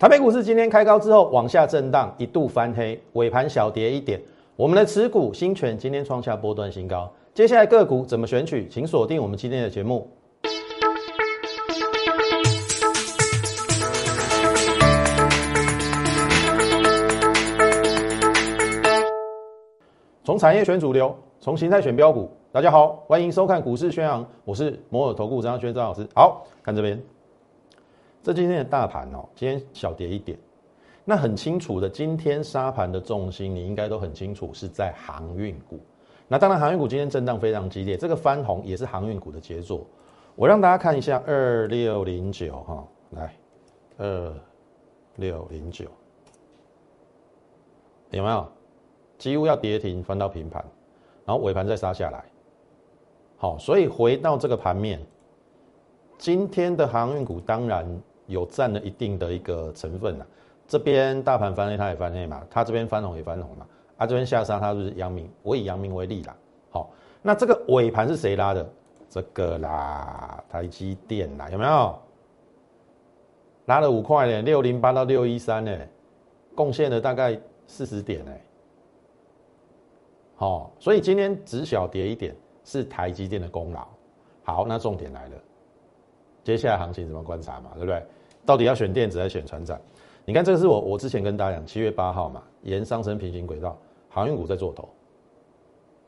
台北股市今天开高之后往下震荡，一度翻黑，尾盘小跌一点。我们的持股新权今天创下波段新高。接下来个股怎么选取？请锁定我们今天的节目。从产业选主流，从形态选标股。大家好，欢迎收看股市宣扬，我是摩尔投顾张轩张老师。好看这边。这今天的大盘哦，今天小跌一点，那很清楚的，今天沙盘的重心你应该都很清楚是在航运股。那当然，航运股今天震荡非常激烈，这个翻红也是航运股的杰作。我让大家看一下二六零九哈，来二六零九有没有？几乎要跌停，翻到平盘，然后尾盘再杀下来。好，所以回到这个盘面，今天的航运股当然。有占了一定的一个成分呐，这边大盘翻黑，它也翻黑嘛，它这边翻红也翻红嘛，啊这边下杀，它就是阳明，我以阳明为例啦。好，那这个尾盘是谁拉的？这个啦，台积电啦，有没有？拉了五块呢，六零八到六一三呢，贡献了大概四十点呢。好，所以今天只小跌一点，是台积电的功劳。好，那重点来了，接下来行情怎么观察嘛，对不对？到底要选电子还是选船长？你看，这个是我我之前跟大家讲，七月八号嘛，沿上升平行轨道，航运股在做头。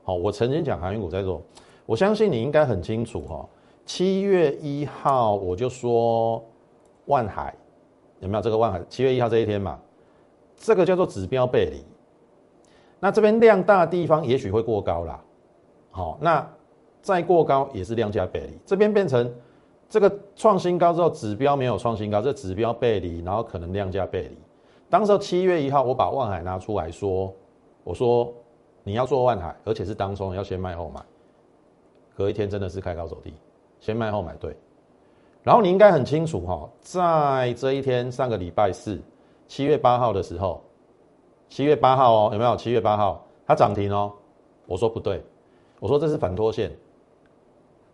好，我曾经讲航运股在做，我相信你应该很清楚哈。七月一号我就说万海有没有这个万海？七月一号这一天嘛，这个叫做指标背离。那这边量大的地方也许会过高啦。好，那再过高也是量价背离，这边变成。这个创新高之后，指标没有创新高，这指标背离，然后可能量价背离。当时七月一号，我把万海拿出来说，我说你要做万海，而且是当中要先卖后买。隔一天真的是开高走低，先卖后买对。然后你应该很清楚哈，在这一天上个礼拜四，七月八号的时候，七月八号哦，有没有？七月八号它涨停哦，我说不对，我说这是反拖线。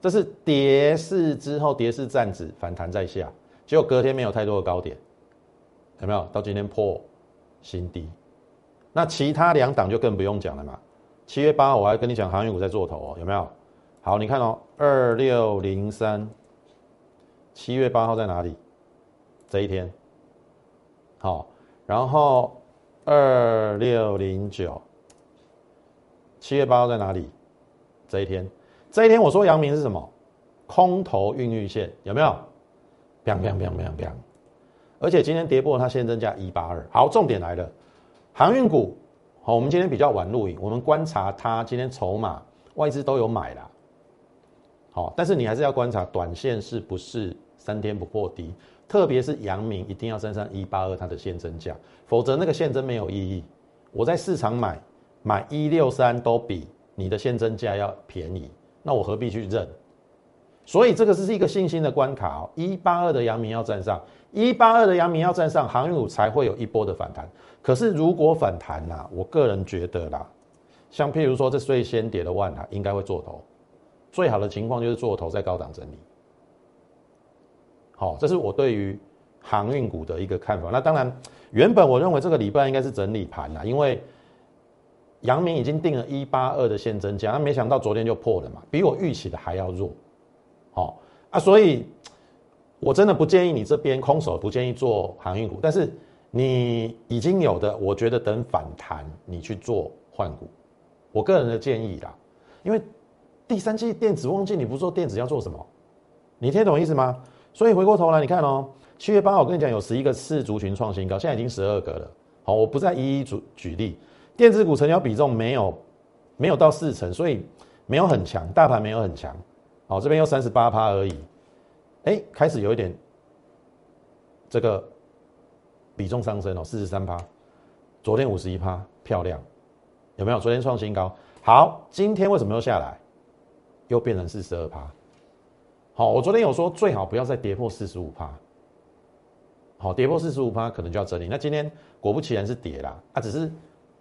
这是跌势之后，跌势站止反弹在下，结果隔天没有太多的高点，有没有？到今天破新低，那其他两档就更不用讲了嘛。七月八号我还跟你讲航运股在做头哦，有没有？好，你看哦，二六零三，七月八号在哪里？这一天，好，然后二六零九，七月八号在哪里？这一天。这一天我说阳明是什么？空头孕育线有没有？biang biang biang biang biang，而且今天跌破它现增价一八二。好，重点来了，航运股。好，我们今天比较晚录影，我们观察它今天筹码外资都有买了。好，但是你还是要观察短线是不是三天不破低，特别是阳明一定要升上一八二它的现增价，否则那个现增没有意义。我在市场买买一六三都比你的现增价要便宜。那我何必去认？所以这个是一个信心的关卡哦。一八二的阳明要站上，一八二的阳明要站上，航运股才会有一波的反弹。可是如果反弹呐，我个人觉得啦，像譬如说这最先跌的万海应该会做头，最好的情况就是做头在高档整理。好，这是我对于航运股的一个看法。那当然，原本我认为这个礼拜应该是整理盘啦，因为。阳明已经定了一八二的现增价，那没想到昨天就破了嘛，比我预期的还要弱，好啊，所以我真的不建议你这边空手，不建议做航运股，但是你已经有的，我觉得等反弹你去做换股，我个人的建议啦，因为第三季电子旺季，你不做电子要做什么？你听懂意思吗？所以回过头来你看哦，七月八号我跟你讲有十一个次族群创新高，现在已经十二个了，好，我不再一一举举例。电子股成交比重没有没有到四成，所以没有很强，大盘没有很强，好，这边又三十八趴而已，哎，开始有一点这个比重上升哦，四十三趴，昨天五十一趴，漂亮，有没有？昨天创新高，好，今天为什么又下来？又变成四十二趴，好，我昨天有说最好不要再跌破四十五趴，好，跌破四十五趴可能就要整理，那今天果不其然是跌啦，啊，只是。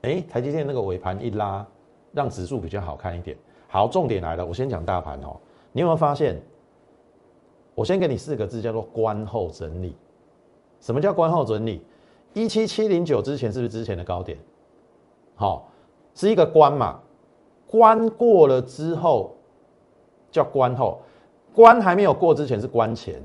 哎，台积电那个尾盘一拉，让指数比较好看一点。好，重点来了，我先讲大盘哦。你有没有发现？我先给你四个字，叫做“观后整理”。什么叫关后整理？一七七零九之前是不是之前的高点？好，是一个关嘛？关过了之后叫关后，关还没有过之前是关前。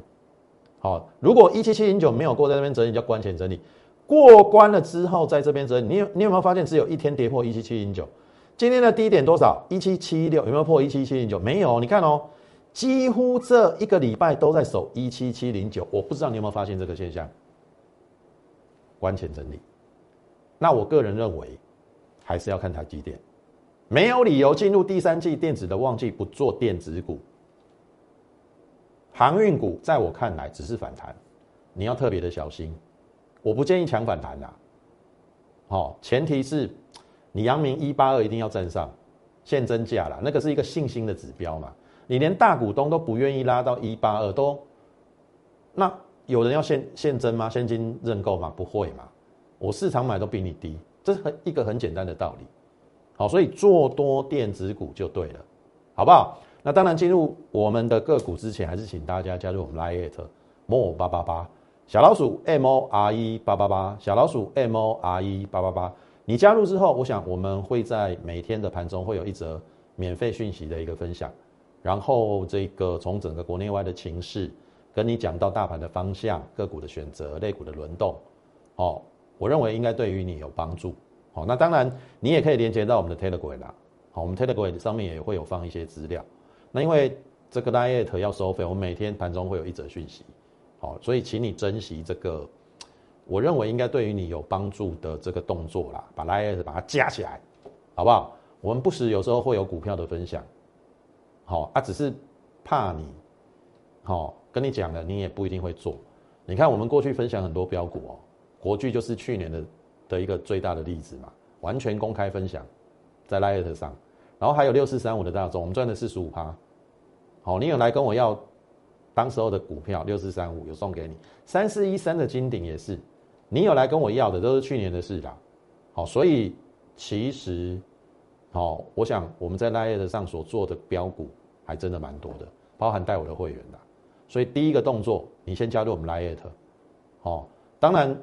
好，如果一七七零九没有过，在那边整理叫关前整理。过关了之后，在这边整理，你有你有没有发现只有一天跌破一七七零九？今天的低点多少？一七七六有没有破一七七零九？没有，你看哦，几乎这一个礼拜都在守一七七零九。我不知道你有没有发现这个现象？关前整理，那我个人认为还是要看台积电，没有理由进入第三季电子的旺季不做电子股。航运股在我看来只是反弹，你要特别的小心。我不建议抢反弹的，好，前提是你阳明一八二一定要站上现增价了，那个是一个信心的指标嘛。你连大股东都不愿意拉到一八二，都那。有人要现现增吗？现金认购吗？不会嘛？我市场买都比你低，这是很一个很简单的道理。好，所以做多电子股就对了，好不好？那当然，进入我们的个股之前，还是请大家加入我们 Line more 八八八小老鼠 M O R E 八八八小老鼠 M O R E 八八八。你加入之后，我想我们会在每天的盘中会有一则免费讯息的一个分享，然后这个从整个国内外的情势。跟你讲到大盘的方向、个股的选择、类股的轮动，哦，我认为应该对于你有帮助。好，那当然你也可以连接到我们的 Telegram。好，我们 Telegram 上面也会有放一些资料。那因为这个 Light 要收费，我们每天盘中会有一则讯息。好，所以请你珍惜这个，我认为应该对于你有帮助的这个动作啦，把 Light 把它加起来，好不好？我们不时有时候会有股票的分享，好啊，只是怕你，好。跟你讲了，你也不一定会做。你看，我们过去分享很多标股哦，国巨就是去年的的一个最大的例子嘛，完全公开分享在 Light 上。然后还有六四三五的大众，我们赚的四十五趴。好，你有来跟我要当时候的股票六四三五，有送给你。三四一三的金鼎也是，你有来跟我要的都是去年的事啦。好，所以其实，好，我想我们在 Light 上所做的标股还真的蛮多的，包含带我的会员的。所以第一个动作，你先加入我们 Lite，哦，当然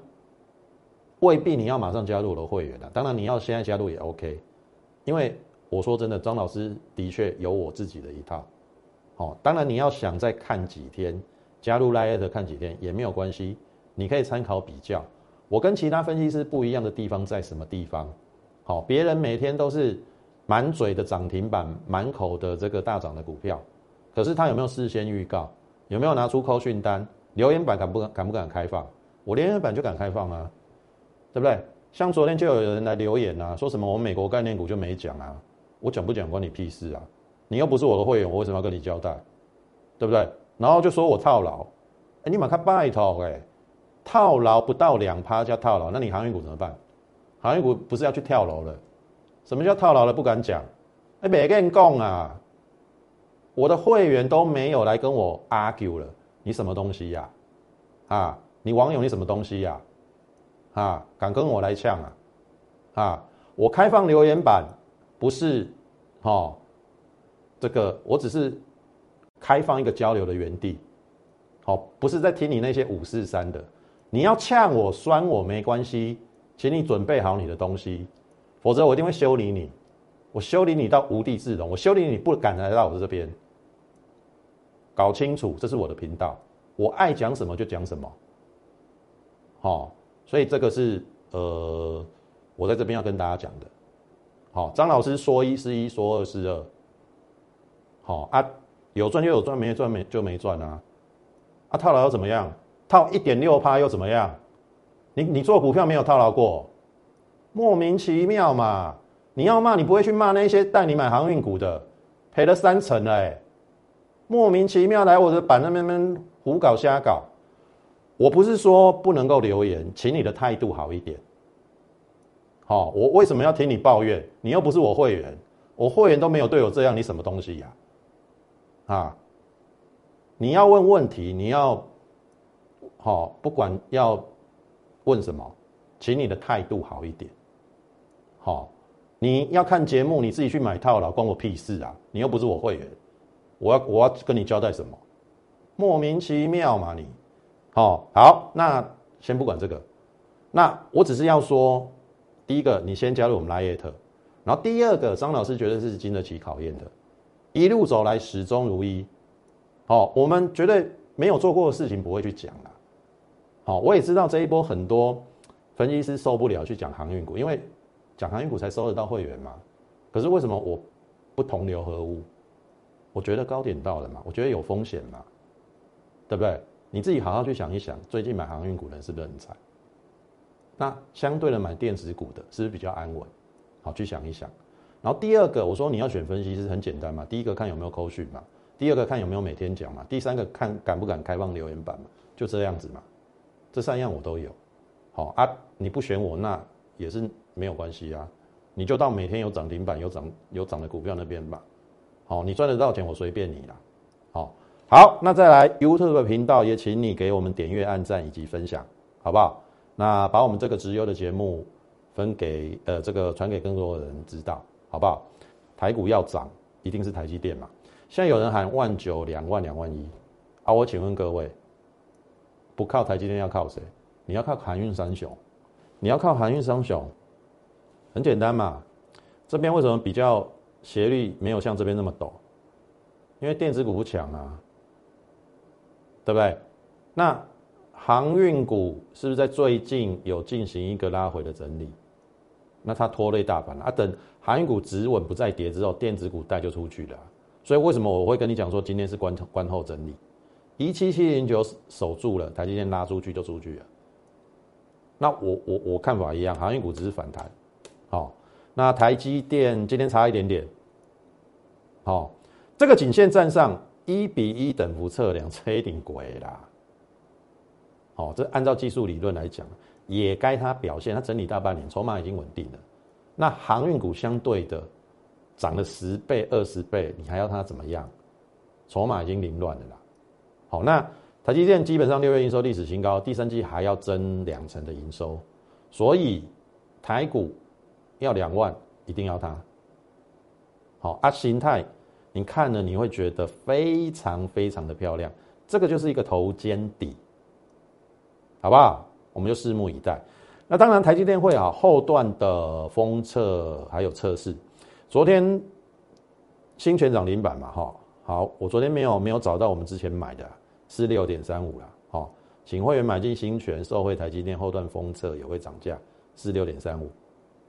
未必你要马上加入我的会员的，当然你要现在加入也 OK，因为我说真的，张老师的确有我自己的一套，哦，当然你要想再看几天，加入 Lite 看几天也没有关系，你可以参考比较，我跟其他分析师不一样的地方在什么地方？好，别人每天都是满嘴的涨停板，满口的这个大涨的股票，可是他有没有事先预告？有没有拿出扣讯单？留言板敢不敢敢不敢开放？我留言板就敢开放啊，对不对？像昨天就有人来留言啊，说什么我们美国概念股就没讲啊，我讲不讲关你屁事啊？你又不是我的会员，我为什么要跟你交代？对不对？然后就说我套牢，哎，你马看拜托哎，套牢不到两趴叫套牢，那你航运股怎么办？航运股不是要去跳楼了？什么叫套牢了不敢讲？哎，别跟你讲啊！我的会员都没有来跟我 argue 了，你什么东西呀？啊，你网友你什么东西呀？啊，敢跟我来呛啊？啊，我开放留言板不是，哦，这个我只是开放一个交流的园地，好，不是在听你那些五四三的。你要呛我酸我没关系，请你准备好你的东西，否则我一定会修理你，我修理你到无地自容，我修理你不敢来到我这边。搞清楚，这是我的频道，我爱讲什么就讲什么，好，所以这个是呃，我在这边要跟大家讲的，好，张老师说一是一，说二是二，好啊，有赚就有赚，没赚没就没赚啊，啊套牢又怎么样？套一点六趴又怎么样？你你做股票没有套牢过，莫名其妙嘛！你要骂你不会去骂那些带你买航运股的，赔了三成嘞。莫名其妙来我的板那边边胡搞瞎搞，我不是说不能够留言，请你的态度好一点。好，我为什么要听你抱怨？你又不是我会员，我会员都没有对我这样，你什么东西呀？啊你要问问题，你要好，不管要问什么，请你的态度好一点。好，你要看节目，你自己去买套了，关我屁事啊！你又不是我会员。我要我要跟你交代什么？莫名其妙嘛你，好好那先不管这个，那我只是要说，第一个，你先加入我们拉耶特，然后第二个，张老师觉得是经得起考验的，一路走来始终如一。好，我们绝对没有做过的事情不会去讲了。好，我也知道这一波很多分析师受不了去讲航运股，因为讲航运股才收得到会员嘛。可是为什么我不同流合污？我觉得高点到了嘛，我觉得有风险嘛，对不对？你自己好好去想一想，最近买航运股的人是不是很惨？那相对的买电子股的是不是比较安稳？好，去想一想。然后第二个，我说你要选分析师很简单嘛，第一个看有没有扣讯嘛，第二个看有没有每天讲嘛，第三个看敢不敢开放留言板嘛，就这样子嘛。这三样我都有。好啊，你不选我那也是没有关系啊，你就到每天有涨停板有涨有涨的股票那边吧。好，你赚得到钱我随便你啦。好。好，那再来 YouTube 频道也请你给我们点阅、按赞以及分享，好不好？那把我们这个直优的节目分给呃这个传给更多的人知道，好不好？台股要涨，一定是台积电嘛。现在有人喊万九、两万、两万一，啊，我请问各位，不靠台积电要靠谁？你要靠航运三雄，你要靠航运三雄，很简单嘛。这边为什么比较斜率没有像这边那么陡？因为电子股不强啊。对不对？那航运股是不是在最近有进行一个拉回的整理？那它拖累大盘啊！等航运股止稳不再跌之后，电子股带就出去了。所以为什么我会跟你讲说今天是关关后整理？一七七零九守住了，台积电拉出去就出去了。那我我我看法一样，航运股只是反弹。好，那台积电今天差一点点。好，这个颈线站上。一比一等幅测量，这一定鬼啦！哦，这按照技术理论来讲，也该它表现。它整理大半年，筹码已经稳定了。那航运股相对的涨了十倍、二十倍，你还要它怎么样？筹码已经凌乱了啦。好，那台积电基本上六月营收历史新高，第三季还要增两成的营收，所以台股要两万，一定要它。好，啊，形态。你看了你会觉得非常非常的漂亮，这个就是一个头肩底，好不好？我们就拭目以待。那当然，台积电会啊后段的封测还有测试。昨天新全涨零板嘛，哈，好，我昨天没有没有找到我们之前买的是六点三五了，好，请会员买进新全，受惠台积电后段封测也会涨价，是六点三五。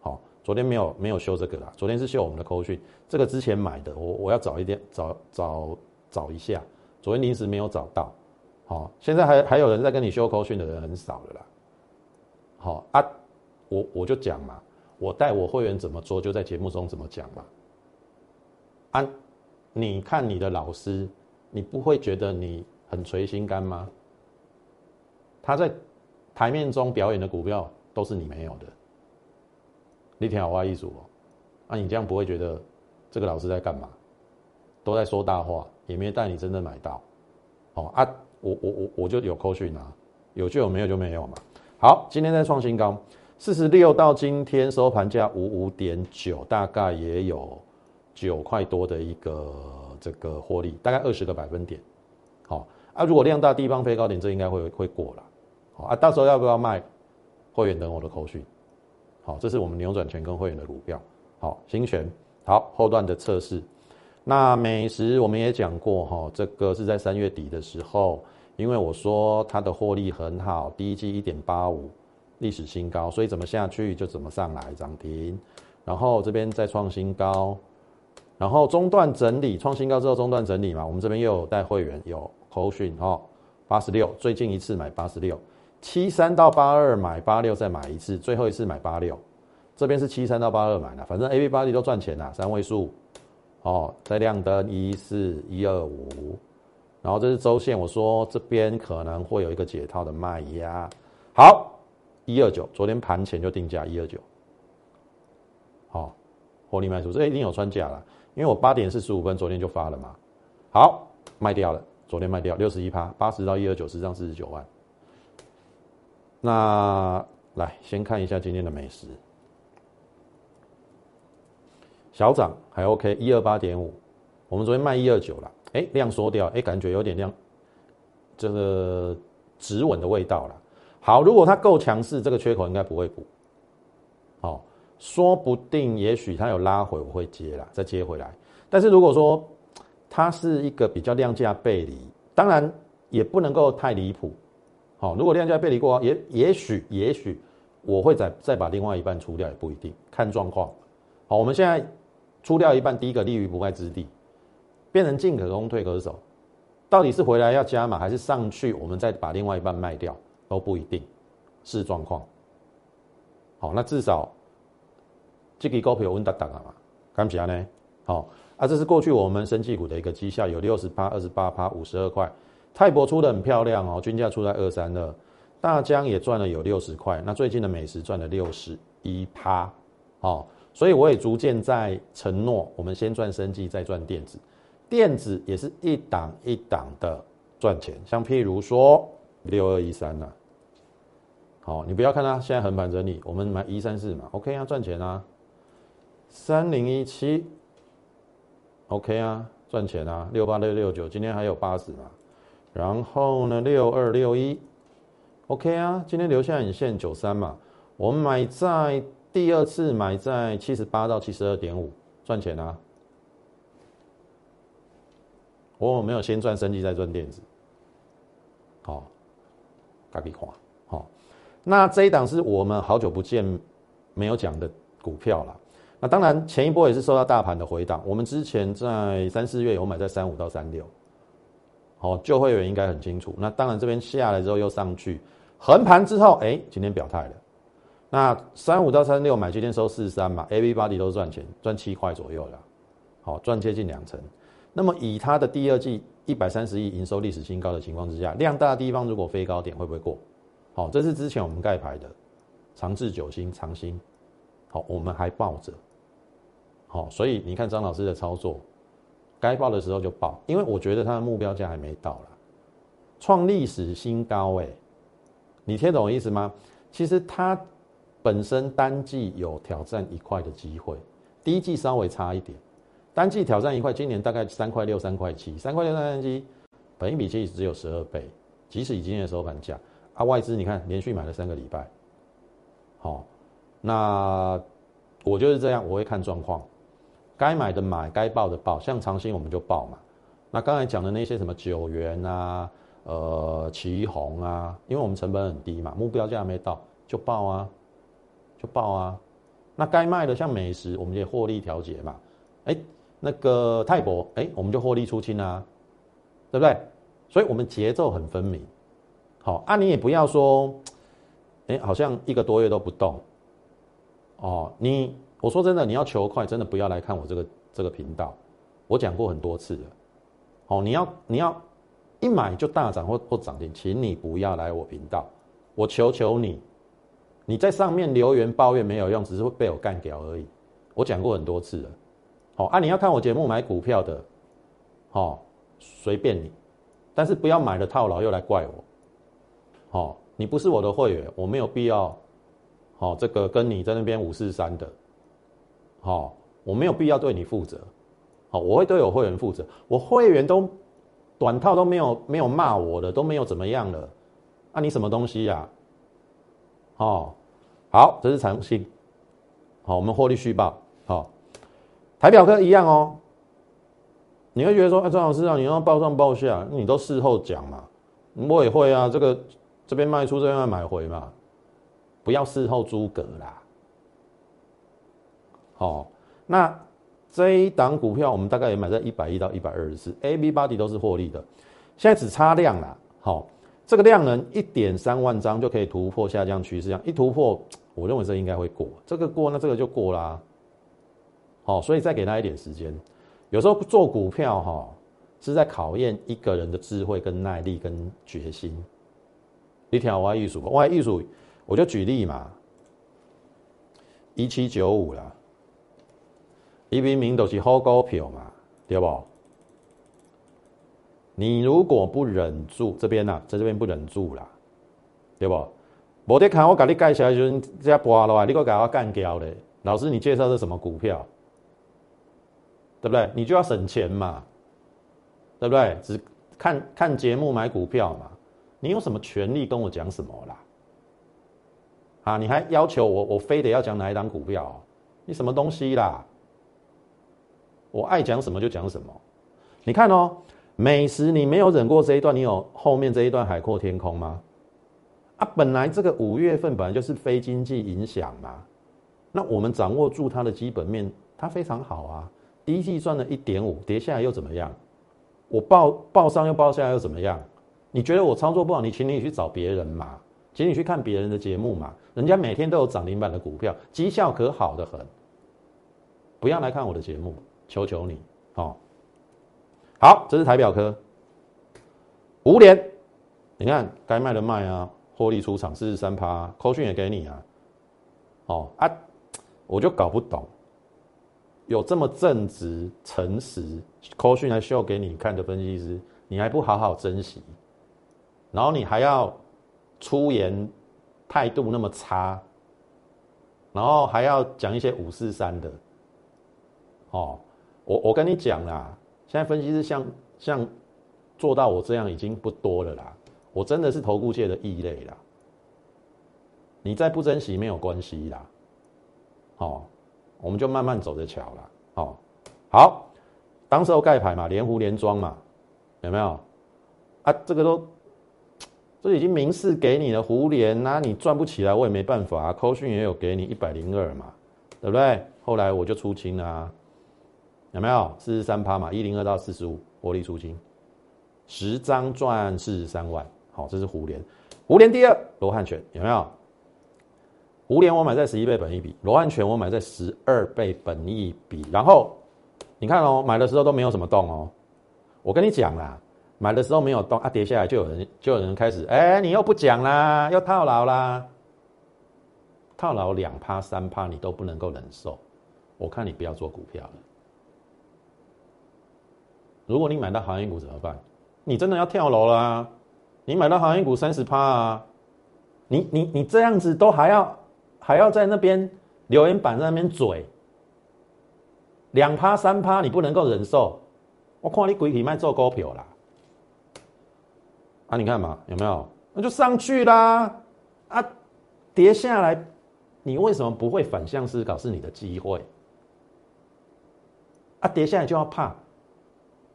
好昨天没有没有修这个啦，昨天是修我们的扣讯，这个之前买的，我我要找一点找找找一下，昨天临时没有找到，好，现在还还有人在跟你修口讯的人很少了啦，好啊，我我就讲嘛，我带我会员怎么做，就在节目中怎么讲嘛，啊，你看你的老师，你不会觉得你很垂心肝吗？他在台面中表演的股票都是你没有的。你挺好画艺术哦，那你这样不会觉得这个老师在干嘛？都在说大话，也没带你真正买到。哦啊，我我我我就有扣讯啊，有就有，没有就没有嘛。好，今天在创新高，四十六到今天收盘价五五点九，大概也有九块多的一个这个获利，大概二十个百分点。好啊，如果量大，地方飞高点，这应该会会过了。好啊，到时候要不要卖？会员等我的口讯。好，这是我们扭转权跟会员的股票。好，新权好后段的测试。那美食我们也讲过哈，这个是在三月底的时候，因为我说它的获利很好，第一季一点八五，历史新高，所以怎么下去就怎么上来涨停。然后这边再创新高，然后中段整理，创新高之后中段整理嘛，我们这边又有带会员有口讯哈，八十六，最近一次买八十六。七三到八二买八六再买一次，最后一次买八六，这边是七三到八二买的，反正 A B 八 D 都赚钱啦，三位数，哦，在亮灯一四一二五，然后这是周线，我说这边可能会有一个解套的卖压，好，一二九，昨天盘前就定价一二九，好，获利卖出，这一定有穿价了，因为我八点四十五分昨天就发了嘛，好，卖掉了，昨天卖掉六十一趴，八十到一二九，十张四十九万。那来先看一下今天的美食，小涨还 OK，一二八点五，我们昨天卖一二九了，哎，量缩掉，哎，感觉有点量，这个止稳的味道了。好，如果它够强势，这个缺口应该不会补。哦，说不定也许它有拉回，我会接了，再接回来。但是如果说它是一个比较量价背离，当然也不能够太离谱。好，如果量价背离过，也也许也许我会再再把另外一半出掉，也不一定，看状况。好，我们现在出掉一半，第一个立于不败之地，变成进可攻退可守，到底是回来要加码，还是上去我们再把另外一半卖掉，都不一定，视状况。好，那至少这个股票稳当当啊嘛，看起来呢，好。啊，这是过去我们生技股的一个绩效，有六十八、二十八趴、五十二块。泰博出的很漂亮哦，均价出在二三二。大疆也赚了有六十块，那最近的美食赚了六十一趴，哦，所以我也逐渐在承诺，我们先赚生技，再赚电子。电子也是一档一档的赚钱，像譬如说六二一三呐，好，你不要看它现在横盘整理，我们买一三四嘛，OK 啊，赚钱啊。三零一七。OK 啊，赚钱啊，六八六六九，今天还有八十嘛，然后呢，六二六一，OK 啊，今天留下影线九三嘛，我们买在第二次买在七十八到七十二点五，赚钱啊，我没有先赚升级再赚电子，好，大家看，好，那这一档是我们好久不见没有讲的股票了。那当然，前一波也是受到大盘的回档。我们之前在三四月有买在三五到三六，好，旧会员应该很清楚。那当然这边下来之后又上去，横盘之后，哎，今天表态了。那三五到三六买，今天收四十三嘛，A B 八 D 都是赚钱，赚七块左右了，好，赚接近两成。那么以它的第二季一百三十亿营收历史新高的情况之下，量大的地方如果飞高点会不会过？好，这是之前我们盖牌的长治九星长兴，好，我们还抱着。好，所以你看张老师的操作，该报的时候就报，因为我觉得他的目标价还没到了，创历史新高哎，你听懂我意思吗？其实它本身单季有挑战一块的机会，第一季稍微差一点，单季挑战一块，今年大概三块六、三块七，三块六三块七，本一比其实只有十二倍，即使以今天的收盘价，啊外资你看连续买了三个礼拜，好，那我就是这样，我会看状况。该买的买，该报的报，像长兴我们就报嘛。那刚才讲的那些什么九元啊，呃，旗红啊，因为我们成本很低嘛，目标价没到就报啊，就报啊。那该卖的像美食，我们也获利调节嘛。哎，那个泰博，哎，我们就获利出清啊，对不对？所以我们节奏很分明。好，啊，你也不要说，哎，好像一个多月都不动。哦，你。我说真的，你要求快，真的不要来看我这个这个频道。我讲过很多次了。哦，你要你要一买就大涨或或涨停，请你不要来我频道。我求求你，你在上面留言抱怨没有用，只是会被我干掉而已。我讲过很多次了。好啊，你要看我节目买股票的，好随便你，但是不要买了套牢又来怪我。好，你不是我的会员，我没有必要。好，这个跟你在那边五四三的。好，我没有必要对你负责。好，我会对我会员负责。我会员都短套都没有没有骂我的，都没有怎么样了。那你什么东西呀？哦，好，这是长兴。好，我们获利续报。好，台表科一样哦。你会觉得说，哎，张老师啊，你要报上报下，你都事后讲嘛？我也会啊，这个这边卖出，这边买回嘛，不要事后诸葛啦。哦，那这一档股票我们大概也买在一百一到一百二十四，A、B、八 D 都是获利的，现在只差量啦。好，这个量能一点三万张就可以突破下降趋势，这样一突破，我认为这应该会过，这个过那这个就过啦。好，所以再给他一点时间。有时候做股票哈，是在考验一个人的智慧跟耐力跟决心。你听我艺术，我艺术，我就举例嘛，一七九五啦。一明明都是好股票嘛，对不？你如果不忍住这边呐，在这边不忍住啦，对不？我得看我给你介绍就是这播了话，你给我给我干掉嘞。老师，你介绍是什么股票？对不对？你就要省钱嘛，对不对？只看看节目买股票嘛，你有什么权利跟我讲什么啦？啊，你还要求我我非得要讲哪一档股票？你什么东西啦？我爱讲什么就讲什么。你看哦，美食你没有忍过这一段，你有后面这一段海阔天空吗？啊，本来这个五月份本来就是非经济影响嘛，那我们掌握住它的基本面，它非常好啊。第一季赚了一点五，跌下来又怎么样？我报报上又报下又怎么样？你觉得我操作不好，你请你去找别人嘛，请你去看别人的节目嘛，人家每天都有涨停板的股票，绩效可好的很。不要来看我的节目，求求你，哦。好，这是台表科，五联，你看该卖的卖啊，获利出场四十三趴，扣讯也给你啊，哦啊，我就搞不懂，有这么正直诚实，扣讯来秀给你看的分析师，你还不好好珍惜，然后你还要出言态度那么差，然后还要讲一些五四三的，哦，我我跟你讲啦。现在分析师像像做到我这样已经不多了啦，我真的是投顾界的异类啦。你再不珍惜没有关系啦，哦，我们就慢慢走着瞧啦。哦，好，当时候盖牌嘛，连胡连庄嘛，有没有？啊，这个都这已经明示给你了，胡连那你赚不起来我也没办法啊。扣讯也有给你一百零二嘛，对不对？后来我就出清了。有没有四十三趴嘛？一零二到四十五，获利出金，十张赚四十三万。好，这是胡联，胡联第二，罗汉拳有没有？胡联我买在十一倍本一比，罗汉拳我买在十二倍本一比。然后你看哦，买的时候都没有什么动哦。我跟你讲啦，买的时候没有动啊，跌下来就有人就有人开始，哎，你又不讲啦，又套牢啦，套牢两趴三趴你都不能够忍受，我看你不要做股票了。如果你买到航运股怎么办？你真的要跳楼啦！你买到航运股三十趴啊！你你你这样子都还要还要在那边留言板在那边嘴，两趴三趴你不能够忍受。我看你鬼体卖做股票啦！啊，你看嘛，有没有？那就上去啦！啊，跌下来，你为什么不会反向思考？是你的机会。啊，跌下来就要怕。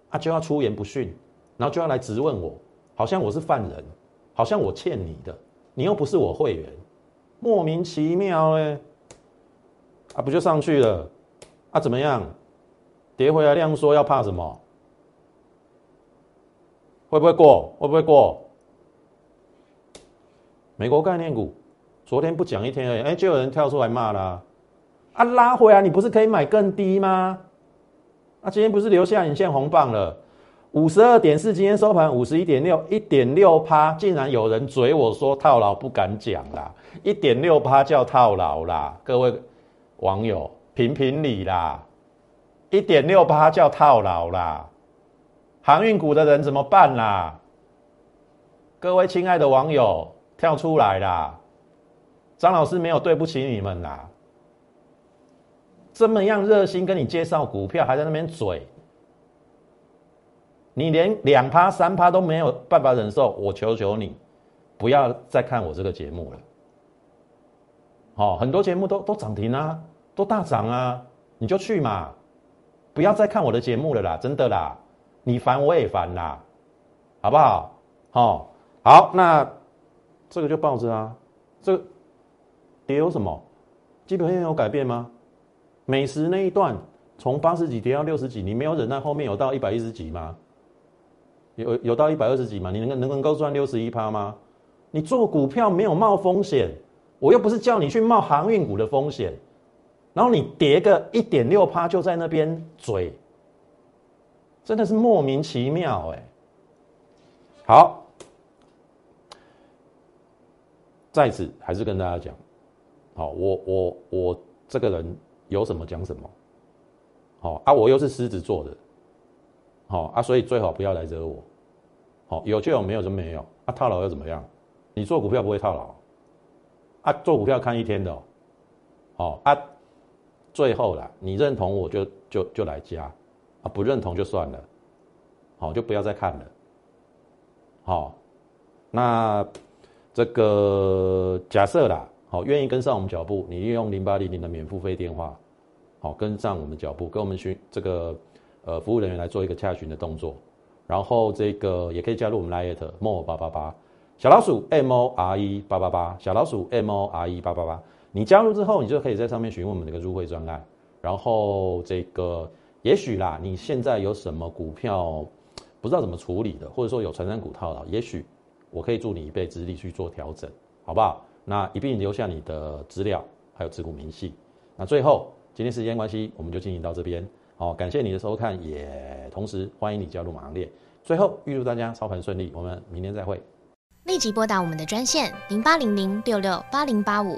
他就要出言不逊，然后就要来质问我，好像我是犯人，好像我欠你的，你又不是我会员，莫名其妙哎，啊不就上去了，啊怎么样，跌回来量说要怕什么？会不会过？会不会过？美国概念股昨天不讲一天而已，哎就有人跳出来骂啦，啊拉回来你不是可以买更低吗？那今天不是留下影线红棒了？五十二点四，今天收盘五十一点六，一点六趴，竟然有人嘴我说套牢不敢讲啦，一点六趴叫套牢啦，各位网友评评理啦，一点六趴叫套牢啦，航运股的人怎么办啦？各位亲爱的网友跳出来啦，张老师没有对不起你们啦。这么样热心跟你介绍股票，还在那边嘴，你连两趴三趴都没有办法忍受，我求求你，不要再看我这个节目了。好，很多节目都都涨停啊，都大涨啊，你就去嘛，不要再看我的节目了啦，真的啦，你烦我也烦啦，好不好？好，好，那这个就抱着啊，这跌有什么？基本面有改变吗？美食那一段从八十几跌到六十几，你没有忍耐，后面有到一百一十几吗？有有到一百二十几吗？你能能能够赚六十一趴吗？你做股票没有冒风险，我又不是叫你去冒航运股的风险，然后你跌个一点六趴就在那边嘴，真的是莫名其妙哎。好，在此还是跟大家讲，好，我我我这个人。有什么讲什么，好啊！我又是狮子座的，好啊，所以最好不要来惹我。好，有就有，没有就没有。啊，套牢又怎么样？你做股票不会套牢，啊，做股票看一天的，好啊。最后啦，你认同我就就就来加，啊，不认同就算了，好，就不要再看了。好，那这个假设啦。好，愿意跟上我们脚步，你利用零八零零的免付费电话，好，跟上我们脚步，跟我们询这个呃服务人员来做一个洽询的动作，然后这个也可以加入我们 Lite more 八八八小老鼠 M O R E 八八八小老鼠 M O R E 八八八，你加入之后，你就可以在上面询问我们的一个入会专案，然后这个也许啦，你现在有什么股票不知道怎么处理的，或者说有传山股套牢，也许我可以助你一臂之力去做调整，好不好？那一并留下你的资料，还有持股明细。那最后，今天时间关系，我们就进行到这边。好，感谢你的收看，也同时欢迎你加入马行列。最后，预祝大家操盘顺利，我们明天再会。立即拨打我们的专线零八零零六六八零八五